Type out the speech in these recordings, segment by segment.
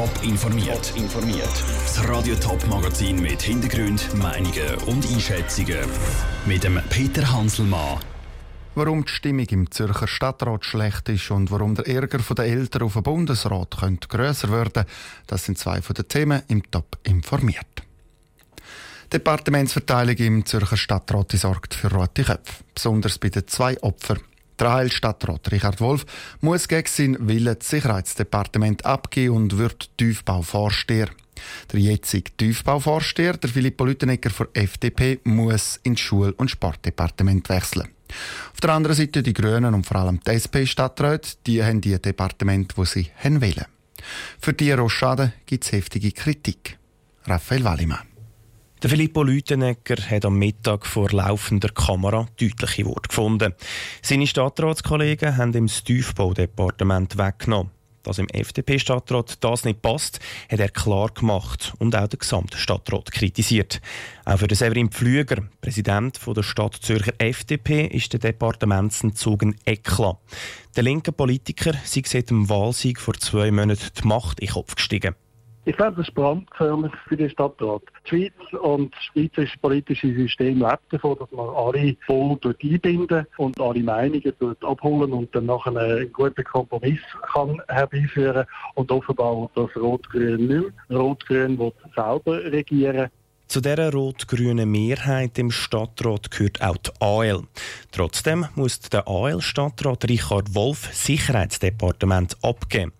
Top informiert. informiert. Das Radio Top Magazin mit Hintergrund, Meinungen und Einschätzungen mit dem Peter Hanselmann. Warum die Stimmung im Zürcher Stadtrat schlecht ist und warum der Ärger der Eltern auf den Bundesrat könnte grösser werden, das sind zwei von den Themen im Top informiert. Die Departementsverteilung im Zürcher Stadtrat sorgt für rote Köpfe, besonders bei den zwei Opfern der Heilstadtrat Richard Wolf muss gegen seinen Willen das Sicherheitsdepartement abgeben und wird Tiefbauvorsteher. Der jetzige Tiefbauvorsteher, der Filippo Lütenegger von FDP, muss ins Schul- und Sportdepartement wechseln. Auf der anderen Seite die Grünen und vor allem die SP-Stadträte, die haben die Departement, wo sie wollen. Für die Rochade gibt es heftige Kritik. Raphael Wallimann. Der Filippo Lütenegger hat am Mittag vor laufender Kamera deutliche Worte gefunden. Seine Stadtratskollegen haben ihm das Tiefbaudepartement weggenommen. Dass im FDP-Stadtrat das nicht passt, hat er klar gemacht und auch der gesamte Stadtrat kritisiert. Auch für den Severin Pflüger, Präsident der Stadt Zürcher FDP, ist der Departementsentzug ein Eklat. Der linke Politiker sei seit dem Wahlsieg vor zwei Monaten die Macht in den Kopf gestiegen. Ich glaube, das ist brandgefährlich für den Stadtrat. Die Schweiz und das schweizerische politische System lebt davon, dass man alle voll einbinden und alle Meinungen abholen und dann nachher einen guten Kompromiss kann herbeiführen Und offenbar wird das Rot-Grün nicht. Rot-Grün wird selber regieren. Zu dieser rot-grünen Mehrheit im Stadtrat gehört auch die AL. Trotzdem muss der AL-Stadtrat Richard Wolf Sicherheitsdepartement abgeben.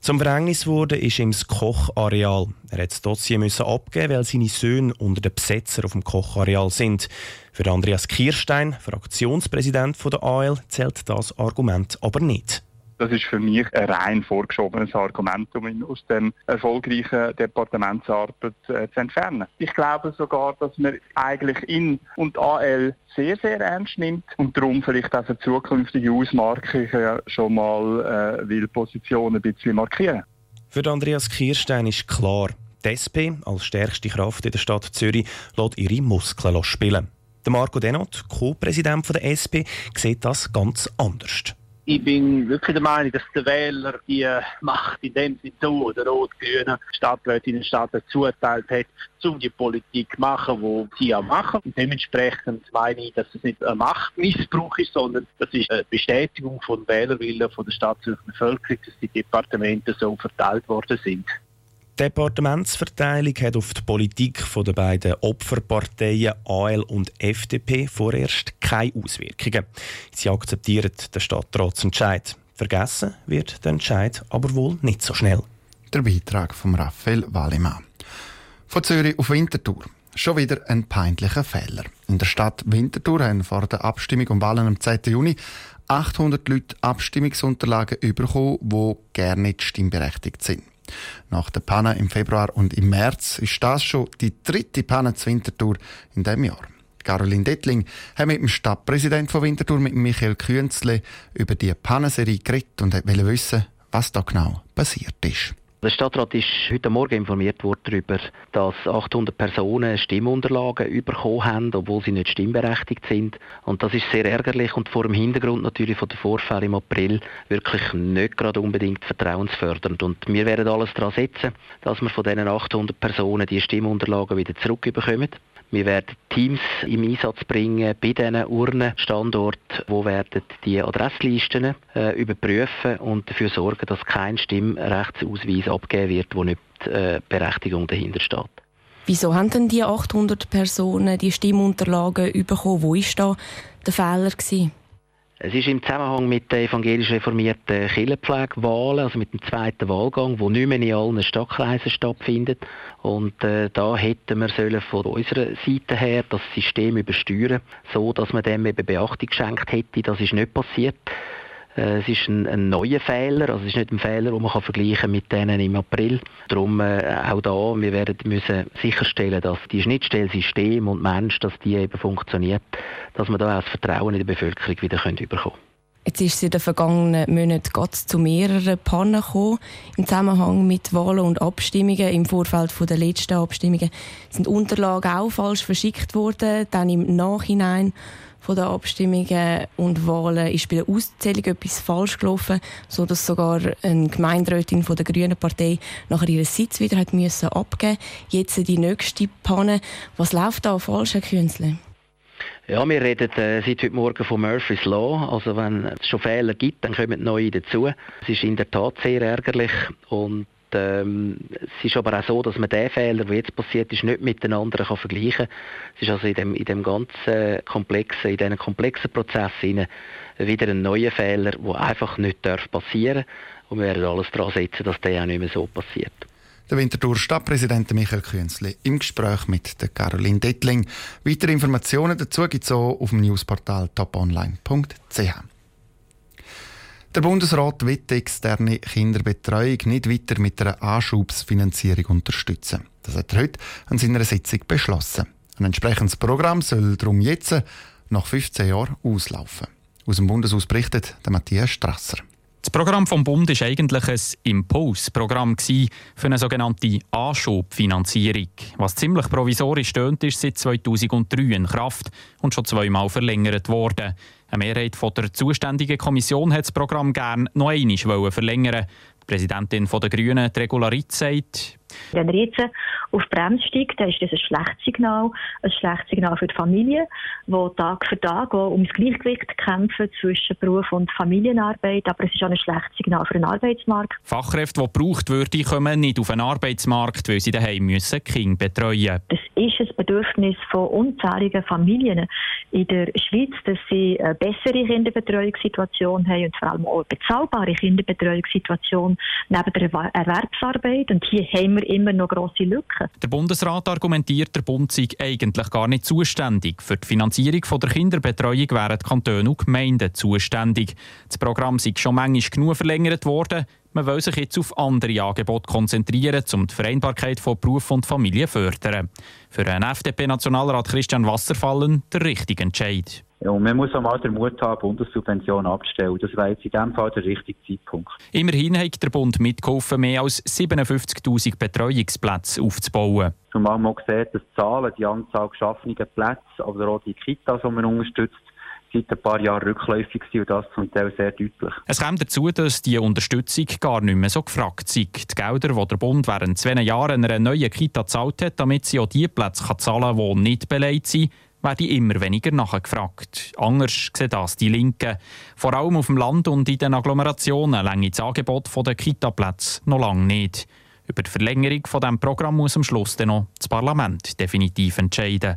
Zum Verhängnis wurde ist ihm das Kochareal. Er hat das Dossier müssen abgeben, weil seine Söhne unter den Besetzer auf dem Kochareal sind. Für Andreas Kirstein, Fraktionspräsident der AL, zählt das Argument aber nicht. Das ist für mich ein rein vorgeschobenes Argument, um ihn aus dem erfolgreichen Departementsarbeit äh, zu entfernen. Ich glaube sogar, dass man eigentlich ihn und AL sehr, sehr ernst nimmt und darum vielleicht auch für zukünftige Ausmarkungen schon mal äh, will Positionen ein bisschen markieren. Für Andreas Kirstein ist klar, die SP als stärkste Kraft in der Stadt Zürich lässt ihre Muskeln spielen. Marco Denot, Co-Präsident der SP, sieht das ganz anders. Ich bin wirklich der Meinung, dass der Wähler die Macht in dem Sinne zu der rot-grünen Stadträte in den Staaten zuteilt hat, um die Politik zu machen, die sie auch machen. Und dementsprechend meine ich, dass es nicht ein Machtmissbrauch ist, sondern das ist eine Bestätigung von Wählerwillen von der Stadtzürcher Bevölkerung, dass die Departemente so verteilt worden sind. Die Departementsverteilung hat auf die Politik der beiden Opferparteien AL und FDP vorerst keine Auswirkungen. Sie akzeptieren den Stadtratsentscheid. Vergessen wird der Entscheid aber wohl nicht so schnell. Der Beitrag von Raphael Wallimann. Von Zürich auf Winterthur. Schon wieder ein peinlicher Fehler. In der Stadt Winterthur haben vor der Abstimmung um Wahlen am 10. Juni 800 Leute Abstimmungsunterlagen bekommen, die gerne nicht stimmberechtigt sind. Nach der Panne im Februar und im März ist das schon die dritte Panne zu Winterthur in diesem Jahr. Caroline Dettling hat mit dem Stadtpräsident von Winterthur, mit Michael Künzle, über die Pannenserie geredet und wollte wissen, was da genau passiert ist. Der Stadtrat ist heute Morgen informiert worden darüber, dass 800 Personen Stimmunterlagen bekommen haben, obwohl sie nicht stimmberechtigt sind. Und das ist sehr ärgerlich und vor dem Hintergrund natürlich von der Vorfälle im April wirklich nicht gerade unbedingt vertrauensfördernd. Und wir werden alles daran setzen, dass wir von diesen 800 Personen die Stimmunterlagen wieder zurückbekommen. Wir werden Teams im Einsatz bringen bei diesen Urnenstandorten, wo werden die Adresslisten äh, überprüfen und dafür sorgen, dass kein Stimmrechtsausweis abgegeben wird, wo nicht die äh, Berechtigung dahinter steht. Wieso haben denn die 800 Personen die Stimmunterlagen bekommen? Wo war da der Fehler? Gewesen? Es ist im Zusammenhang mit den evangelisch reformierten Kirchenpflegewahlen, also mit dem zweiten Wahlgang, wo nicht mehr in allen Stadtkreisen stattfindet. Und äh, da hätten wir sollen von unserer Seite her das System übersteuern, so dass man dem eben Beachtung geschenkt hätte. Das ist nicht passiert. Äh, es ist ein, ein, neuer Fehler, also es ist nicht ein Fehler, den man kann vergleichen mit denen im April. Darum äh, auch da, wir werden müssen sicherstellen, dass die Schnittstellsystem und Mensch, dass die eben funktioniert, dass wir da auch das Vertrauen in der Bevölkerung wieder können bekommen Jetzt ist es in den vergangenen Monaten Gott zu mehreren Pannen gekommen. Im Zusammenhang mit Wahlen und Abstimmungen im Vorfeld der letzten Abstimmungen sind Unterlagen auch falsch verschickt worden, dann im Nachhinein von den Abstimmungen und Wahlen ist bei der Auszählung etwas falsch gelaufen, so dass sogar eine Gemeinderätin von der Grünen Partei nachher ihren Sitz wieder hat müssen abgeben. Jetzt die nächste Panne. Was läuft da falsch, Herr Künzle? Ja, wir reden äh, seit heute Morgen von Murphy's Law. Also wenn es schon Fehler gibt, dann kommen neue dazu. Es ist in der Tat sehr ärgerlich und ähm, es ist aber auch so, dass man den Fehler, der jetzt passiert ist, nicht mit den anderen kann vergleichen kann. Es ist also in dem, in dem ganzen komplexen, in diesen komplexen Prozess wieder ein neuer Fehler, der einfach nicht passieren darf. Und wir werden alles daran setzen, dass der auch nicht mehr so passiert. Der Winterthur Stadtpräsident Michael Künzli im Gespräch mit der Caroline Dettling. Weitere Informationen dazu gibt es auch auf dem Newsportal toponline.ch. Der Bundesrat will die externe Kinderbetreuung nicht weiter mit einer Anschubsfinanzierung unterstützen. Das hat er heute an seiner Sitzung beschlossen. Ein entsprechendes Programm soll darum jetzt nach 15 Jahren auslaufen. Aus dem Bundeshaus berichtet der Matthias Strasser. Das Programm vom Bund ist eigentlich ein Impulsprogramm für eine sogenannte Anschubfinanzierung, was ziemlich provisorisch stöhnt, ist seit 2003 in Kraft und schon zweimal verlängert worden. Eine Mehrheit von der zuständigen Kommission hat das Programm gerne noch einmal verlängern. Die Präsidentin der Grünen, Regularit, sagt, wenn er jetzt auf die Bremse steigt, dann ist das ein schlechtes Signal. Ein schlechtes Signal für die Familien, die Tag für Tag um das Gleichgewicht kämpfen zwischen Beruf und Familienarbeit. Aber es ist auch ein schlechtes Signal für den Arbeitsmarkt. Fachkräfte, die gebraucht würden, kommen nicht auf den Arbeitsmarkt, weil sie daheim müssen Kinder betreuen Das ist ein Bedürfnis von unzähligen Familien in der Schweiz, dass sie eine bessere Kinderbetreuungssituation haben und vor allem auch eine bezahlbare Kinderbetreuungssituation neben der Erwerbsarbeit. Und hier haben wir immer noch grosse Lücken. Der Bundesrat argumentiert, der Bund sei eigentlich gar nicht zuständig. Für die Finanzierung der Kinderbetreuung wären die Kantone und Gemeinden zuständig. Das Programm sei schon manchmal genug verlängert worden. Man will sich jetzt auf andere Angebote konzentrieren, um die Vereinbarkeit von Beruf und Familie zu fördern. Für einen FDP-Nationalrat Christian Wasserfallen der richtige Entscheid. Ja, und man muss auch mal den Mut haben, Bundessubventionen abzustellen. Das wäre jetzt in diesem Fall der richtige Zeitpunkt. Immerhin hat der Bund mitgeholfen, mehr als 57'000 Betreuungsplätze aufzubauen. Zumal man sieht, dass die Zahlen, die Anzahl geschaffener Plätze, aber auch die Kitas, die man unterstützt, seit ein paar Jahren rückläufig sind und das zum Teil sehr deutlich. Es kommt dazu, dass die Unterstützung gar nicht mehr so gefragt sind. Die Gelder, die der Bund während zwei Jahren einer neuen Kita gezahlt hat, damit sie auch die Plätze zahlen kann, die nicht beleidigt sind, werden immer weniger nachgefragt. Anders sehen das die Linken. Vor allem auf dem Land und in den Agglomerationen länge das Angebot der Kita-Plätze noch lange nicht. Über die Verlängerung von diesem Programm muss am Schluss dann noch das Parlament definitiv entscheiden.